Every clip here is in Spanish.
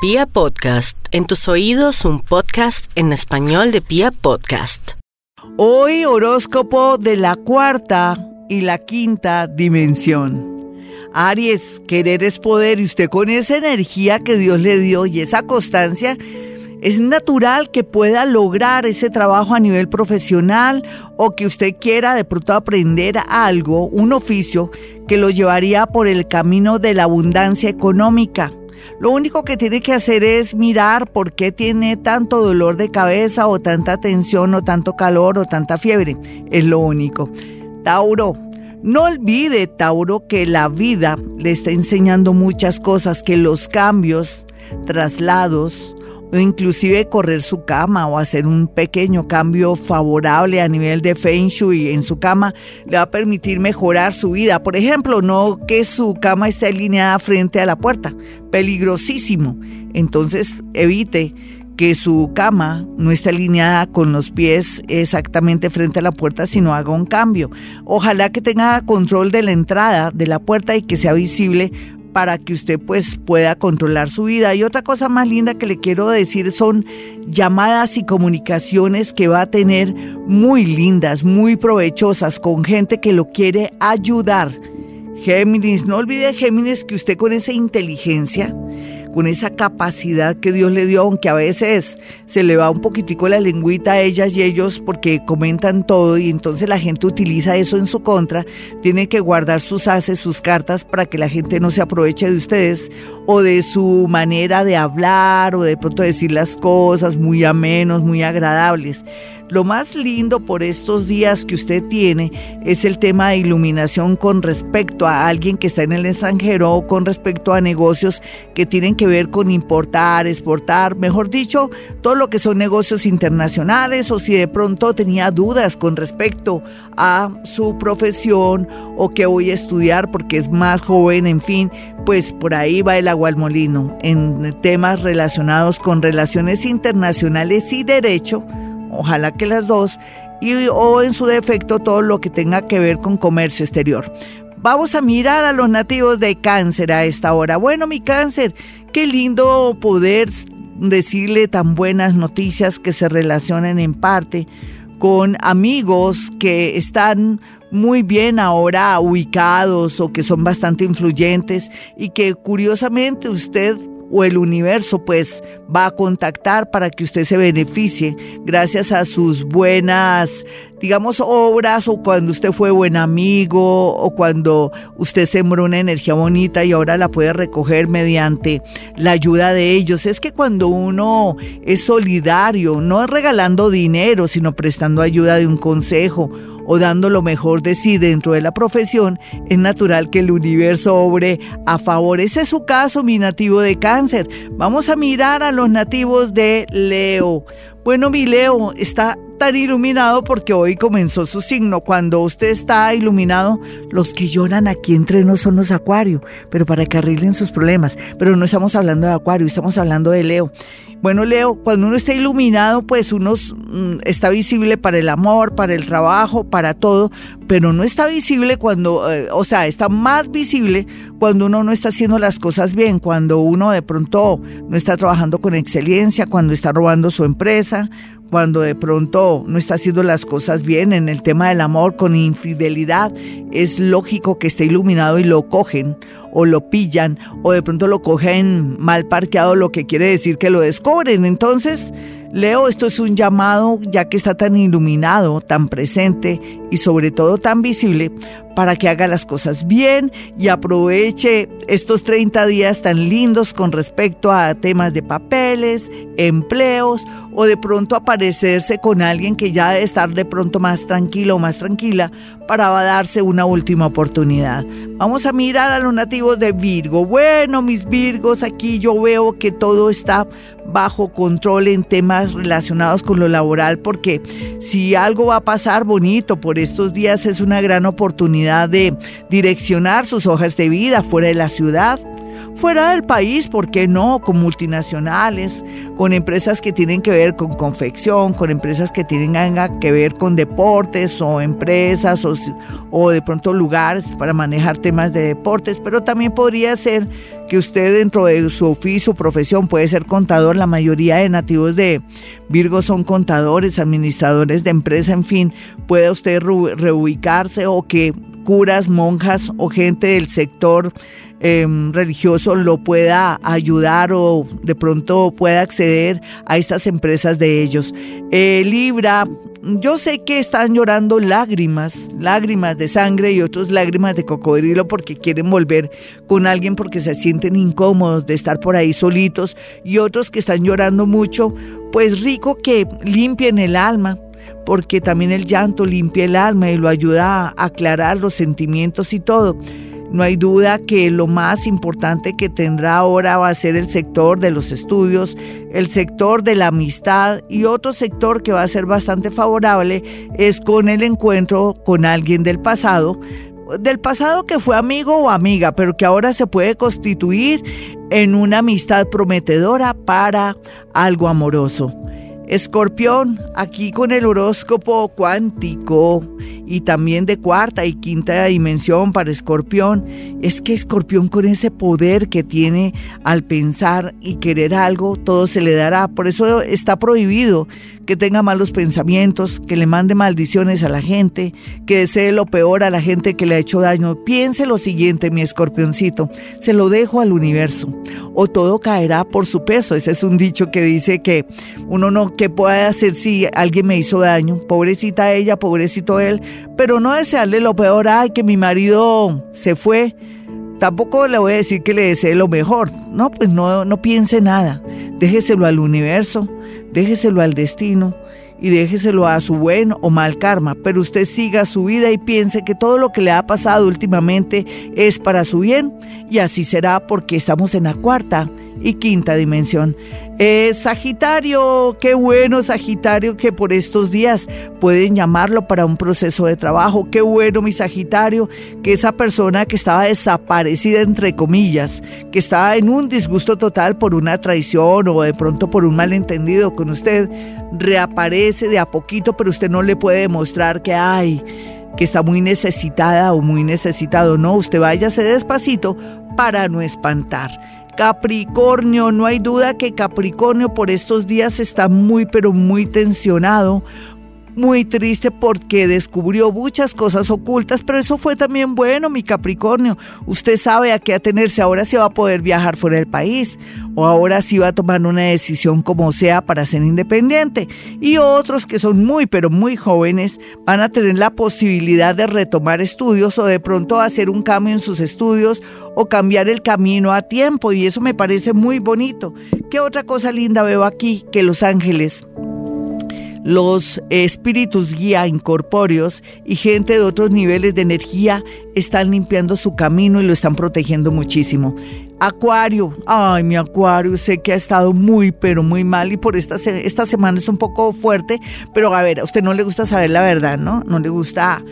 Pia Podcast, en tus oídos un podcast en español de Pia Podcast. Hoy horóscopo de la cuarta y la quinta dimensión. Aries, querer es poder y usted con esa energía que Dios le dio y esa constancia, es natural que pueda lograr ese trabajo a nivel profesional o que usted quiera de pronto aprender algo, un oficio que lo llevaría por el camino de la abundancia económica. Lo único que tiene que hacer es mirar por qué tiene tanto dolor de cabeza o tanta tensión o tanto calor o tanta fiebre. Es lo único. Tauro. No olvide, Tauro, que la vida le está enseñando muchas cosas, que los cambios, traslados, o inclusive correr su cama o hacer un pequeño cambio favorable a nivel de Feng Shui en su cama le va a permitir mejorar su vida. Por ejemplo, no que su cama esté alineada frente a la puerta, peligrosísimo. Entonces evite que su cama no esté alineada con los pies exactamente frente a la puerta, sino haga un cambio. Ojalá que tenga control de la entrada de la puerta y que sea visible para que usted pues pueda controlar su vida. Y otra cosa más linda que le quiero decir son llamadas y comunicaciones que va a tener muy lindas, muy provechosas con gente que lo quiere ayudar. Géminis, no olvide Géminis que usted con esa inteligencia con esa capacidad que Dios le dio, aunque a veces se le va un poquitico la lengüita a ellas y ellos porque comentan todo y entonces la gente utiliza eso en su contra, tiene que guardar sus haces, sus cartas para que la gente no se aproveche de ustedes o de su manera de hablar o de pronto decir las cosas muy amenos, muy agradables. Lo más lindo por estos días que usted tiene es el tema de iluminación con respecto a alguien que está en el extranjero o con respecto a negocios que tienen que ver con importar, exportar, mejor dicho, todo lo que son negocios internacionales o si de pronto tenía dudas con respecto a su profesión o que voy a estudiar porque es más joven, en fin, pues por ahí va el agua al molino en temas relacionados con relaciones internacionales y derecho ojalá que las dos, y o en su defecto todo lo que tenga que ver con comercio exterior. Vamos a mirar a los nativos de cáncer a esta hora. Bueno, mi cáncer, qué lindo poder decirle tan buenas noticias que se relacionen en parte con amigos que están muy bien ahora ubicados o que son bastante influyentes y que curiosamente usted o el universo pues va a contactar para que usted se beneficie gracias a sus buenas, digamos, obras o cuando usted fue buen amigo o cuando usted sembró una energía bonita y ahora la puede recoger mediante la ayuda de ellos. Es que cuando uno es solidario, no regalando dinero, sino prestando ayuda de un consejo o dando lo mejor de sí dentro de la profesión, es natural que el universo obre a favor. Ese es su caso, mi nativo de cáncer. Vamos a mirar a los nativos de Leo. Bueno, mi Leo está tan iluminado porque hoy comenzó su signo. Cuando usted está iluminado, los que lloran aquí entre nos son los acuarios, pero para que arreglen sus problemas. Pero no estamos hablando de acuario, estamos hablando de Leo. Bueno, Leo, cuando uno está iluminado, pues uno mm, está visible para el amor, para el trabajo, para todo, pero no está visible cuando, eh, o sea, está más visible cuando uno no está haciendo las cosas bien, cuando uno de pronto no está trabajando con excelencia, cuando está robando su empresa, cuando de pronto no está haciendo las cosas bien en el tema del amor con infidelidad, es lógico que esté iluminado y lo cogen o lo pillan o de pronto lo cogen mal parqueado, lo que quiere decir que lo descubren. Entonces, Leo, esto es un llamado ya que está tan iluminado, tan presente y sobre todo tan visible para que haga las cosas bien y aproveche estos 30 días tan lindos con respecto a temas de papeles, empleos o de pronto aparecerse con alguien que ya debe estar de pronto más tranquilo o más tranquila para darse una última oportunidad. Vamos a mirar a los nativos de Virgo. Bueno, mis Virgos, aquí yo veo que todo está bajo control en temas relacionados con lo laboral porque si algo va a pasar bonito por estos días es una gran oportunidad de direccionar sus hojas de vida fuera de la ciudad fuera del país, ¿por qué no? Con multinacionales, con empresas que tienen que ver con confección, con empresas que tienen que ver con deportes o empresas o, o de pronto lugares para manejar temas de deportes, pero también podría ser que usted dentro de su oficio, profesión, puede ser contador, la mayoría de nativos de Virgo son contadores, administradores de empresa, en fin, puede usted reubicarse o que curas, monjas o gente del sector em, religioso lo pueda ayudar o de pronto pueda acceder a estas empresas de ellos. Eh, Libra, yo sé que están llorando lágrimas, lágrimas de sangre y otras lágrimas de cocodrilo porque quieren volver con alguien porque se sienten incómodos de estar por ahí solitos y otros que están llorando mucho, pues rico que limpien el alma porque también el llanto limpia el alma y lo ayuda a aclarar los sentimientos y todo. No hay duda que lo más importante que tendrá ahora va a ser el sector de los estudios, el sector de la amistad y otro sector que va a ser bastante favorable es con el encuentro con alguien del pasado, del pasado que fue amigo o amiga, pero que ahora se puede constituir en una amistad prometedora para algo amoroso. Escorpión, aquí con el horóscopo cuántico y también de cuarta y quinta dimensión para Escorpión, es que Escorpión con ese poder que tiene al pensar y querer algo, todo se le dará. Por eso está prohibido que tenga malos pensamientos, que le mande maldiciones a la gente, que desee lo peor a la gente que le ha hecho daño. Piense lo siguiente, mi escorpioncito, se lo dejo al universo, o todo caerá por su peso. Ese es un dicho que dice que uno no, ¿qué puede hacer si alguien me hizo daño? Pobrecita ella, pobrecito él, pero no desearle lo peor, ay, que mi marido se fue. Tampoco le voy a decir que le desee lo mejor. No, pues no, no piense nada. Déjeselo al universo déjeselo al destino y déjeselo a su buen o mal karma, pero usted siga su vida y piense que todo lo que le ha pasado últimamente es para su bien y así será porque estamos en la cuarta y quinta dimensión. Eh, Sagitario, qué bueno Sagitario que por estos días pueden llamarlo para un proceso de trabajo. Qué bueno mi Sagitario que esa persona que estaba desaparecida entre comillas, que estaba en un disgusto total por una traición o de pronto por un malentendido con usted, reaparece de a poquito, pero usted no le puede demostrar que hay que está muy necesitada o muy necesitado. No, usted váyase despacito para no espantar. Capricornio, no hay duda que Capricornio por estos días está muy pero muy tensionado muy triste porque descubrió muchas cosas ocultas, pero eso fue también bueno, mi Capricornio. Usted sabe a qué atenerse, ahora se va a poder viajar fuera del país o ahora sí va a tomar una decisión como sea para ser independiente. Y otros que son muy, pero muy jóvenes van a tener la posibilidad de retomar estudios o de pronto hacer un cambio en sus estudios o cambiar el camino a tiempo y eso me parece muy bonito. ¿Qué otra cosa linda veo aquí? Que Los Ángeles los espíritus guía incorpóreos y gente de otros niveles de energía están limpiando su camino y lo están protegiendo muchísimo. Acuario, ay mi Acuario, sé que ha estado muy pero muy mal y por esta, esta semana es un poco fuerte, pero a ver, a usted no le gusta saber la verdad, ¿no? No le gusta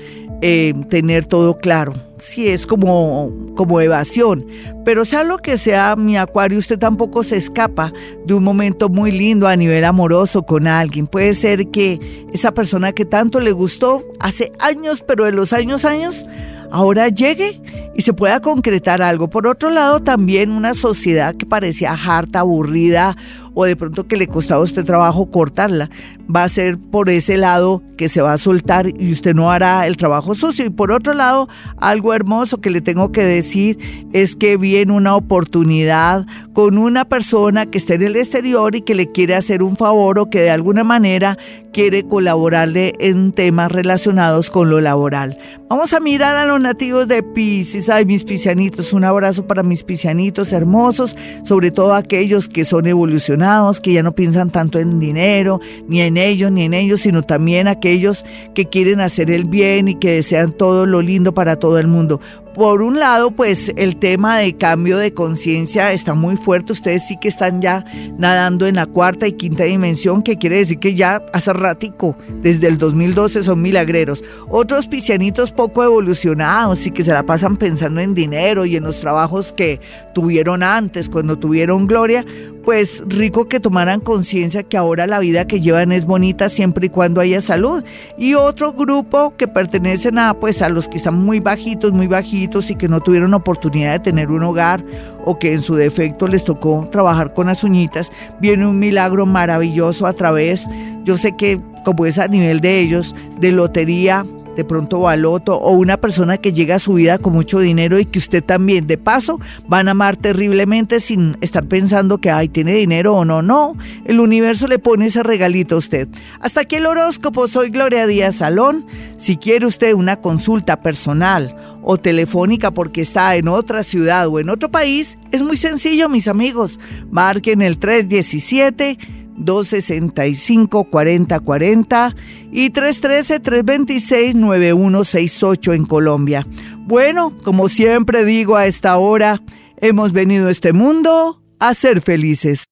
eh, tener todo claro. Sí, es como, como evasión. Pero sea lo que sea, mi acuario, usted tampoco se escapa de un momento muy lindo a nivel amoroso con alguien. Puede ser que esa persona que tanto le gustó hace años, pero de los años, años, ahora llegue y se pueda concretar algo. Por otro lado, también una sociedad que parecía harta, aburrida o de pronto que le costaba a usted trabajo cortarla, va a ser por ese lado que se va a soltar y usted no hará el trabajo sucio. Y por otro lado, algo hermoso que le tengo que decir es que viene una oportunidad con una persona que está en el exterior y que le quiere hacer un favor o que de alguna manera quiere colaborarle en temas relacionados con lo laboral. Vamos a mirar a los nativos de Pisces. Ay, mis piscianitos, un abrazo para mis piscianitos hermosos, sobre todo aquellos que son evolucionados que ya no piensan tanto en dinero, ni en ellos, ni en ellos, sino también aquellos que quieren hacer el bien y que desean todo lo lindo para todo el mundo. Por un lado, pues el tema de cambio de conciencia está muy fuerte. Ustedes sí que están ya nadando en la cuarta y quinta dimensión, que quiere decir que ya hace ratico, desde el 2012 son milagreros. Otros pisianitos poco evolucionados y que se la pasan pensando en dinero y en los trabajos que tuvieron antes, cuando tuvieron gloria, pues rico que tomaran conciencia que ahora la vida que llevan es bonita siempre y cuando haya salud. Y otro grupo que pertenecen a pues a los que están muy bajitos, muy bajitos y que no tuvieron oportunidad de tener un hogar o que en su defecto les tocó trabajar con las uñitas, viene un milagro maravilloso a través, yo sé que como es a nivel de ellos, de lotería, de pronto baloto o una persona que llega a su vida con mucho dinero y que usted también de paso van a amar terriblemente sin estar pensando que ay tiene dinero o no, no, el universo le pone ese regalito a usted. Hasta aquí el horóscopo, soy Gloria Díaz Salón. Si quiere usted una consulta personal o telefónica porque está en otra ciudad o en otro país, es muy sencillo, mis amigos. Marquen el 317 265-4040 y 313-326-9168 en Colombia. Bueno, como siempre digo a esta hora, hemos venido a este mundo a ser felices.